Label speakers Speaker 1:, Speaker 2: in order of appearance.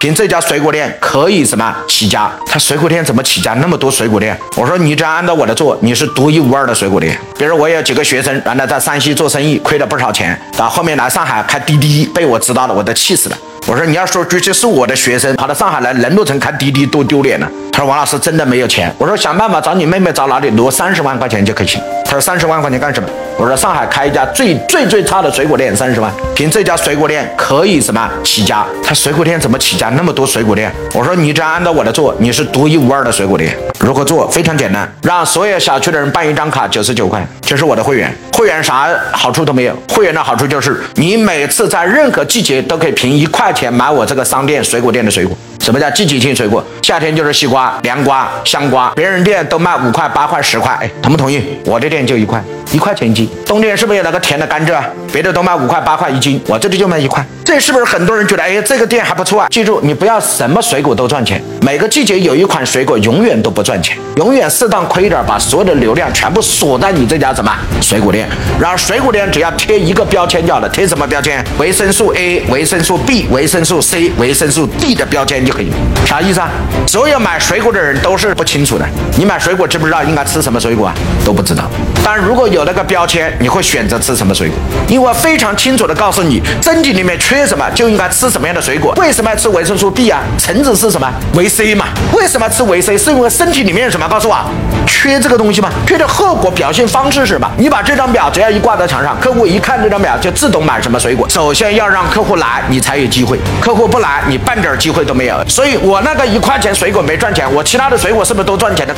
Speaker 1: 凭这家水果店可以什么起家？他水果店怎么起家？那么多水果店，我说你只要按照我的做，你是独一无二的水果店。比如我有几个学生，原来在山西做生意亏了不少钱，到后面来上海开滴滴，被我知道了，我都气死了。我说你要说这些是我的学生，跑到上海来沦落成开滴滴，多丢脸呢。他说王老师真的没有钱。我说想办法找你妹妹找哪里挪三十万块钱就可以行。他说三十万块钱干什么？我说上海开一家最最最差的水果店三十万，凭这家水果店可以什么起家？他水果店怎么起家？那么多水果店。我说你只要按照我的做，你是独一无二的水果店。如何做？非常简单，让所有小区的人办一张卡，九十九块，这是我的会员。会员啥好处都没有，会员的好处就是你每次在任何季节都可以凭一块钱买我这个商店水果店的水果。什么叫季节性水果？夏天就是西瓜、凉瓜、香瓜，别人店都卖五块、八块、十块，哎，同不同意？我这店就一块，一块钱一斤。冬天是不是有那个甜的甘蔗？别的都卖五块、八块一斤，我这里就卖一块。这是不是很多人觉得，哎，这个店还不错啊？记住，你不要什么水果都赚钱，每个季节有一款水果永远都不赚钱，永远适当亏一点，把所有的流量全部锁在你这家什么水果店。然后水果店只要贴一个标签就好了，贴什么标签？维生素 A、维生素 B、维生素 C、维生素 D 的标签就可以。啥意思啊？所有买水果的人都是不清楚的。你买水果知不知道应该吃什么水果啊？都不知道。但如果有那个标签，你会选择吃什么水果？因为非常清楚的告诉你，身体里面缺什么就应该吃什么样的水果。为什么要吃维生素 B 啊？橙子是什么？维 C 嘛。为什么吃维 C？是因为身体里面有什么？告诉我，缺这个东西吗？缺的后果表现方式是什么？你把这张表只要一挂在墙上，客户一看这张表就自动买什么水果。首先要让客户来，你才有机会。客户不来，你半点机会都没有。所以。我那个一块钱水果没赚钱，我其他的水果是不是都赚钱的？